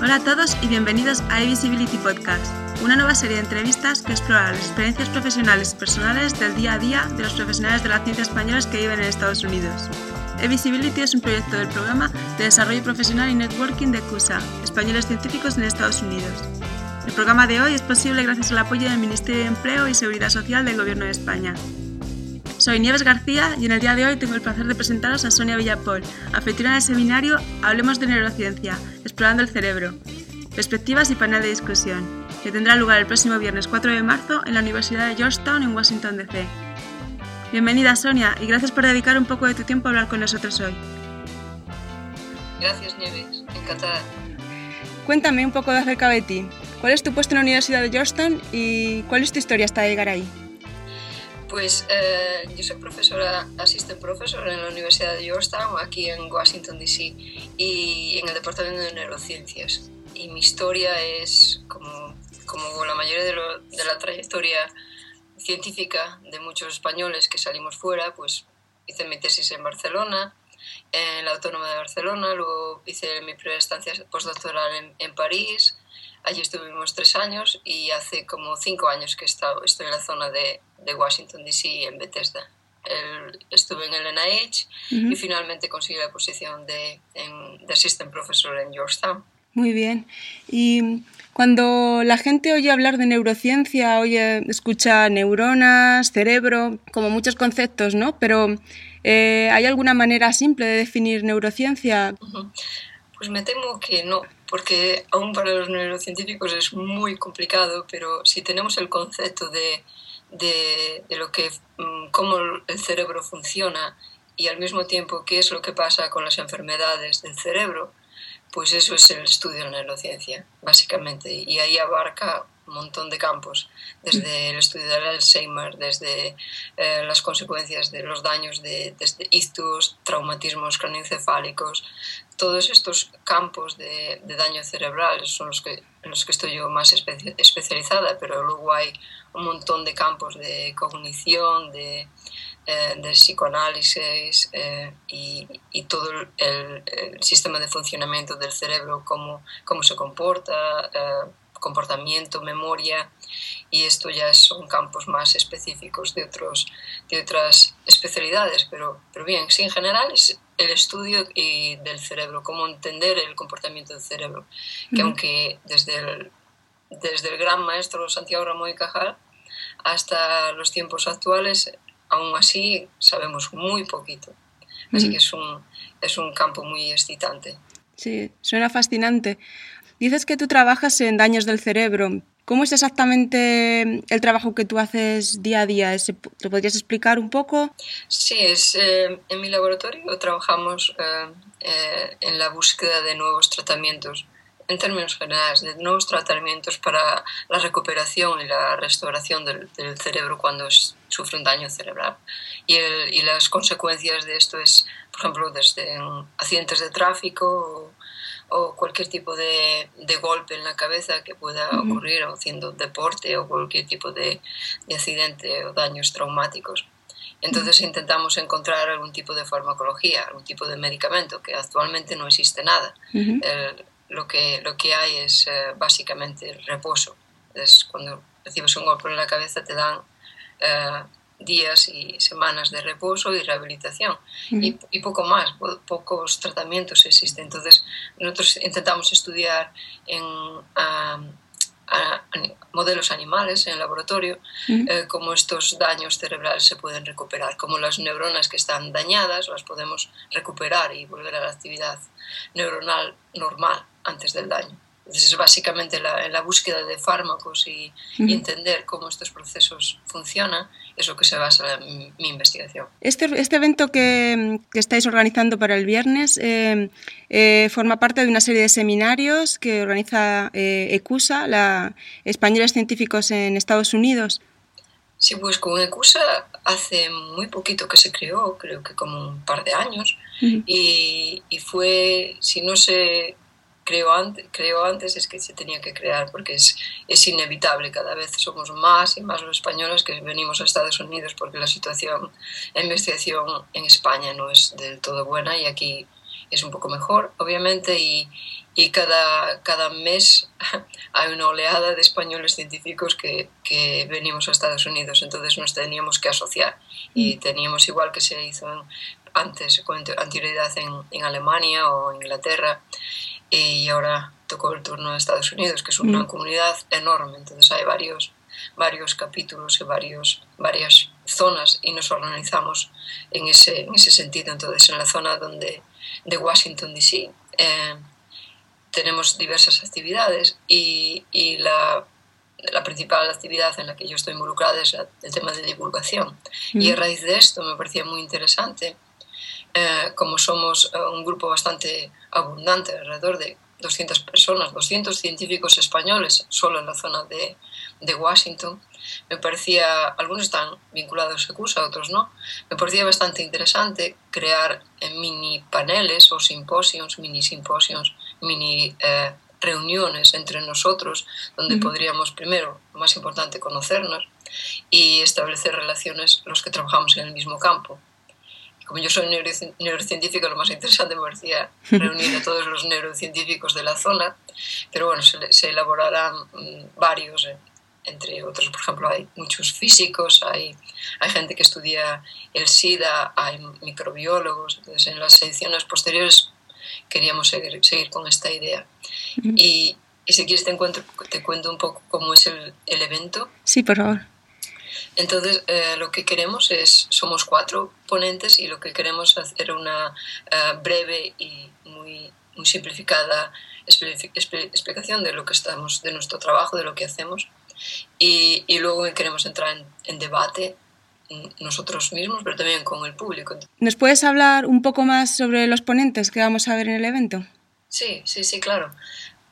Hola a todos y bienvenidos a eVisibility Podcast, una nueva serie de entrevistas que explora las experiencias profesionales y personales del día a día de los profesionales de la ciencia españoles que viven en Estados Unidos. eVisibility es un proyecto del programa de desarrollo profesional y networking de CUSA, Españoles Científicos en Estados Unidos. El programa de hoy es posible gracias al apoyo del Ministerio de Empleo y Seguridad Social del Gobierno de España. Soy Nieves García y en el día de hoy tengo el placer de presentaros a Sonia Villapol, anfitriona del seminario Hablemos de Neurociencia, Explorando el Cerebro, Perspectivas y Panel de Discusión, que tendrá lugar el próximo viernes 4 de marzo en la Universidad de Georgetown en Washington, D.C. Bienvenida Sonia y gracias por dedicar un poco de tu tiempo a hablar con nosotros hoy. Gracias Nieves, encantada. Cuéntame un poco acerca de ti. ¿Cuál es tu puesto en la Universidad de Georgetown y cuál es tu historia hasta llegar ahí? Pues eh, yo soy profesora, assistant profesor en la Universidad de Georgetown, aquí en Washington, D.C., y en el Departamento de Neurociencias. Y mi historia es, como, como la mayoría de, la trayectoria científica de muchos españoles que salimos fuera, pues hice mi tesis en Barcelona, en la Autónoma de Barcelona, luego hice mi primera estancia postdoctoral en París, allí estuvimos tres años y hace como cinco años que estado, estoy en la zona de, de Washington, D.C., en Bethesda. El, estuve en el NIH y finalmente conseguí la posición de, en, de assistant professor en Georgetown. Muy bien. Y cuando la gente oye hablar de neurociencia, oye, escucha neuronas, cerebro, como muchos conceptos, ¿no? Pero eh, ¿hay alguna manera simple de definir neurociencia? Pues me temo que no, porque aún para los neurocientíficos es muy complicado, pero si tenemos el concepto de de, lo que, mm, cómo el cerebro funciona y al mismo tiempo qué es lo que pasa con las enfermedades del cerebro, pues eso es el estudio de la neurociencia, básicamente. Y ahí abarca un montón de campos, desde el estudio del Alzheimer, desde eh, las consecuencias de los daños de desde ictus, traumatismos craneoencefálicos, todos estos campos de, daño cerebral son los que, en los que estoy yo más espe especializada, pero luego hay un montón de campos de cognición, de, eh, psicoanálisis eh, y, todo el, el, sistema de funcionamiento del cerebro, cómo, cómo se comporta, eh, comportamiento, memoria, y esto ya son campos más específicos de, otros, de otras especialidades, pero, pero bien, sí, en general es el estudio y del cerebro, cómo entender el comportamiento del cerebro, que aunque desde el, desde el gran maestro Santiago Ramón y Cajal hasta los tiempos actuales, aún así sabemos muy poquito. Así que es un, es un campo muy excitante. Sí, suena fascinante. Dices que tú trabajas en daños del cerebro. ¿Cómo es exactamente el trabajo que tú haces día a día? ¿Lo podrías explicar un poco? Sí, es, eh, en mi laboratorio trabajamos eh, eh, en la búsqueda de nuevos tratamientos, en términos generales, de nuevos tratamientos para la recuperación y la restauración del, cerebro cuando sufre un daño cerebral. Y, el, y, las consecuencias de esto es, por ejemplo, desde accidentes de tráfico o cualquier tipo de, de, golpe en la cabeza que pueda ocurrir o haciendo deporte o cualquier tipo de, de accidente o daños traumáticos. Entonces intentamos encontrar algún tipo de farmacología, algún tipo de medicamento, que actualmente no existe nada. Uh -huh. el, lo, que, lo que hay es uh, básicamente el reposo. Es cuando recibes un golpe en la cabeza te dan uh, días y semanas de reposo y rehabilitación uh -huh. y, y, poco más, po pocos tratamientos existen. Entonces nosotros intentamos estudiar en a modelos animales en el laboratorio uh -huh. eh, cómo estos daños cerebrales se pueden recuperar, cómo las neuronas que están dañadas las podemos recuperar y volver a la actividad neuronal normal antes del daño. Entonces, es básicamente la, en la búsqueda de fármacos y, uh -huh. y, entender cómo estos procesos funcionan es lo que se basa en mi investigación. Este, este evento que, que, estáis organizando para el viernes eh, eh, forma parte de una serie de seminarios que organiza eh, ECUSA, la Españoles Científicos en Estados Unidos. Sí, pues con ECUSA hace muy poquito que se creó, creo que como un par de años, uh -huh. y, y fue, si no se creo antes, creo antes es que se tenía que crear porque es, es inevitable, cada vez somos más y más los españoles que venimos a Estados Unidos porque la situación en investigación en España no es del todo buena y aquí es un poco mejor, obviamente, y, y cada, cada mes hay una oleada de españoles científicos que, que, venimos a Estados Unidos, entonces nos teníamos que asociar y mm. teníamos igual que se hizo antes con anterioridad en, en Alemania o Inglaterra y ahora tocó el turno de Estados Unidos, que es una mm. comunidad enorme, entonces hay varios, varios capítulos y varios, varias zonas y nos organizamos en ese, en ese sentido. Entonces, en la zona donde, de Washington, D.C., eh, tenemos diversas actividades y, y la, la, principal actividad en la que yo estoy involucrada es el tema de divulgación. Y a mm. raíz de esto me parecía muy interesante, eh, como somos eh, un grupo bastante abundante, alrededor de 200 personas, 200 científicos españoles solo en la zona de, de Washington, me parecía, algunos están vinculados a CUSA, otros no, me parecía bastante interesante crear eh, mini paneles o simposios, mini simposios, mini eh, reuniones entre nosotros, donde podríamos primero, lo más importante, conocernos y establecer relaciones los que trabajamos en el mismo campo como yo soy neurocientífico, lo más interesante me parecía reunir a todos los neurocientíficos de la zona, pero bueno, se, elaborarán mm, varios, eh, entre otros, por ejemplo, hay muchos físicos, hay, hay gente que estudia el SIDA, hay microbiólogos, entonces en las ediciones posteriores queríamos seguir, seguir con esta idea. y, y, si quieres te, encuentro, te cuento un poco cómo es el, el evento. Sí, por favor. Entonces, eh, lo que queremos es, somos cuatro ponentes y lo que queremos es hacer una uh, breve y muy, muy simplificada explicación de lo que estamos, de nuestro trabajo, de lo que hacemos. Y, y luego queremos entrar en, en debate nosotros mismos, pero también con el público. ¿Nos puedes hablar un poco más sobre los ponentes que vamos a ver en el evento? Sí, sí, sí, claro.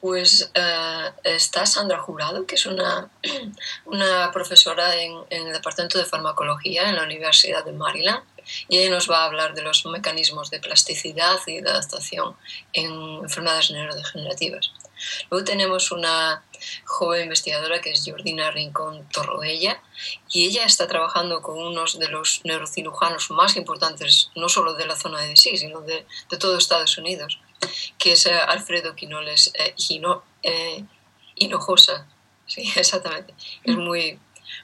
Pues uh, está Sandra Jurado, que es una, una profesora en, en, el Departamento de Farmacología en la Universidad de Maryland, y ella nos va a hablar de los mecanismos de plasticidad y de adaptación en enfermedades neurodegenerativas. Luego tenemos una joven investigadora que es Jordina Rincón Torroella y ella está trabajando con unos de los neurocirujanos más importantes, no solo de la zona de DC, sino de, de todo Estados Unidos que es eh, Alfredo Quinoles eh, eh, Hinojosa. Sí, exactamente. Es mm. muy,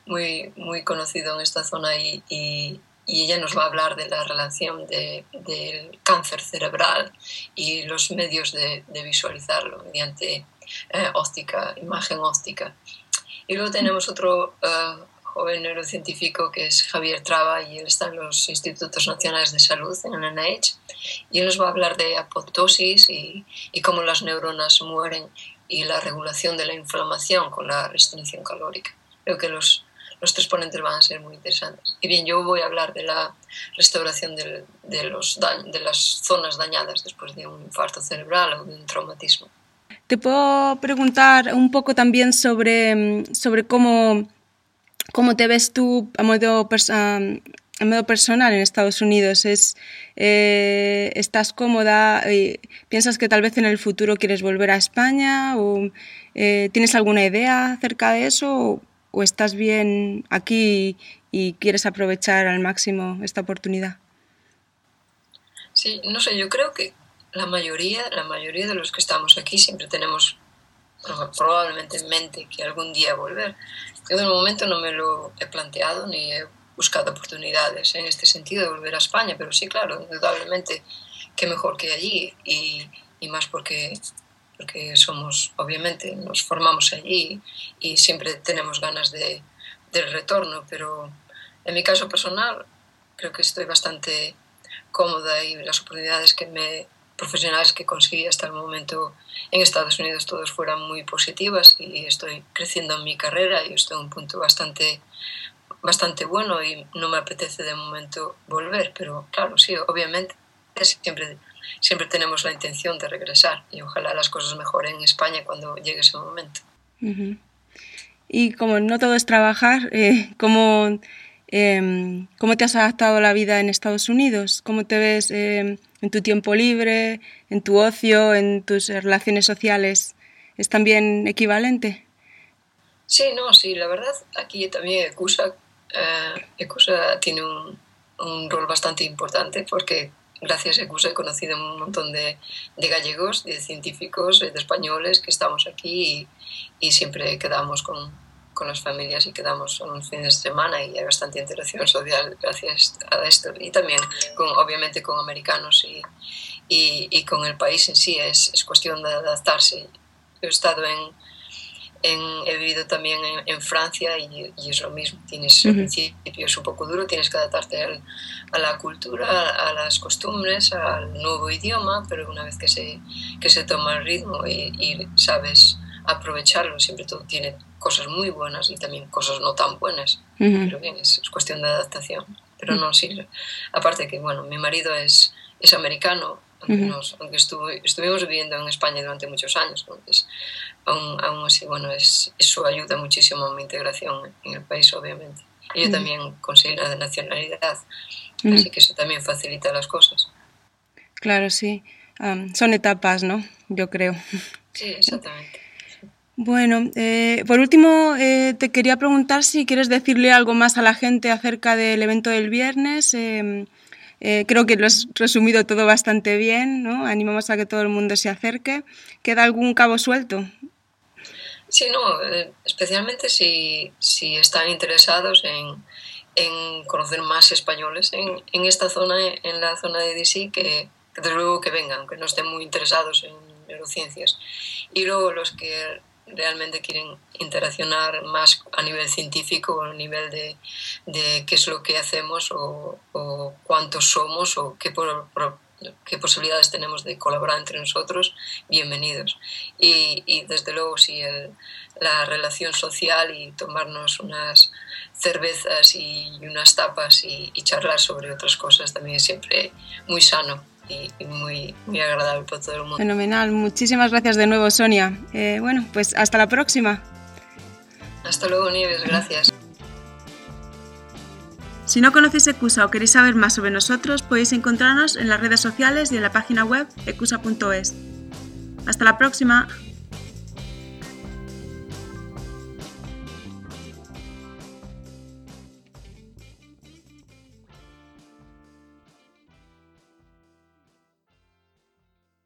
muy, muy conocido en esta zona y, y, ella nos va a hablar de la relación de, del cáncer cerebral y los medios de, de visualizarlo mediante óptica, imagen óptica. Y luego tenemos otro joven neurocientífico que es Javier Traba y él está en los Institutos Nacionales de Salud, en NIH, y él nos va a hablar de apoptosis y, y cómo las neuronas mueren y la regulación de la inflamación con la restricción calórica. Creo que los, los tres ponentes van a ser muy interesantes. Y bien, yo voy a hablar de la restauración de, de, los, de las zonas dañadas después de un infarto cerebral o de un traumatismo. Te puedo preguntar un poco también sobre, sobre cómo ¿Cómo te ves tú a modo, modo personal en Estados Unidos? ¿Es, eh, ¿Estás cómoda? ¿Piensas que tal vez en el futuro quieres volver a España? ¿O eh, tienes alguna idea acerca de eso? ¿O, estás bien aquí y, quieres aprovechar al máximo esta oportunidad? Sí, no sé, yo creo que la mayoría, la mayoría de los que estamos aquí siempre tenemos probablemente en mente que algún día volver. Yo de momento no me lo he planteado ni he buscado oportunidades en este sentido de volver a España, pero sí, claro, indudablemente que mejor que allí y, y más porque, porque somos, obviamente, nos formamos allí y siempre tenemos ganas de, del retorno, pero en mi caso personal creo que estoy bastante cómoda y las oportunidades que me profesionales que conseguí hasta el momento en Estados Unidos todos fueran muy positivas y estoy creciendo en mi carrera y estoy en un punto bastante bastante bueno y no me apetece de momento volver, pero claro, sí, obviamente siempre, siempre tenemos la intención de regresar y ojalá las cosas mejoren en España cuando llegue ese momento. Y como no todo es trabajar, eh, ¿cómo, eh, ¿cómo te has adaptado a la vida en Estados Unidos? ¿Cómo te ves? Eh, en tu tiempo libre, en tu ocio, en tus relaciones sociales, ¿es también equivalente? Sí, no, sí, la verdad aquí también ECUSA, eh, tiene un, un, rol bastante importante porque gracias a ECUSA he conocido un montón de, de gallegos, de científicos, de españoles que estamos aquí y, y siempre quedamos con, con las familias y quedamos unos fines de semana y hay bastante interacción social gracias a esto. Y también, con, obviamente, con americanos y, y, y, con el país en sí, es, es cuestión de adaptarse. He estado en, en, he vivido también en, en Francia y, y, es lo mismo. Tienes, uh -huh. al principio es un poco duro, tienes que adaptarte al, a la cultura, a, a, las costumbres, al nuevo idioma, pero una vez que se, que se toma el ritmo y, y sabes aprovecharlo, siempre todo tiene cosas muy buenas y también cosas no tan buenas. Uh -huh. Pero bien, es, es, cuestión de adaptación. Pero no, sí. Aparte que, bueno, mi marido es, es americano, aunque, nos, aunque estuvo, estuvimos viviendo en España durante muchos años, entonces aún, aún así, bueno, es, eso ayuda muchísimo a mi integración en el país, obviamente. Y yo también conseguí la nacionalidad, así que eso también facilita las cosas. Claro, sí. Um, son etapas, ¿no? Yo creo. Sí, exactamente. Bueno, eh, por último, eh, te quería preguntar si quieres decirle algo más a la gente acerca del evento del viernes. Eh, eh, creo que lo has resumido todo bastante bien, ¿no? Animamos a que todo el mundo se acerque. ¿Queda algún cabo suelto? Sí, no, eh, especialmente si, si están interesados en, en, conocer más españoles en, en, esta zona, en la zona de DC, que, que desde luego que vengan, que no estén muy interesados en neurociencias. Y luego los que realmente quieren interaccionar más a nivel científico, a nivel de, de qué es lo que hacemos o, cuántos somos o qué, posibilidades tenemos de colaborar entre nosotros, bienvenidos. Y, y desde luego, si la relación social y tomarnos unas cervezas y unas tapas y, y charlar sobre otras cosas también es siempre muy sano y, y muy, muy, agradable para todo el mundo. Fenomenal, muchísimas gracias de nuevo Sonia. Eh, bueno, pues hasta la próxima. Hasta luego Nieves, gracias. Si no conocéis ECUSA o queréis saber más sobre nosotros, podéis encontrarnos en las redes sociales y en la página web ecusa.es. Hasta la próxima.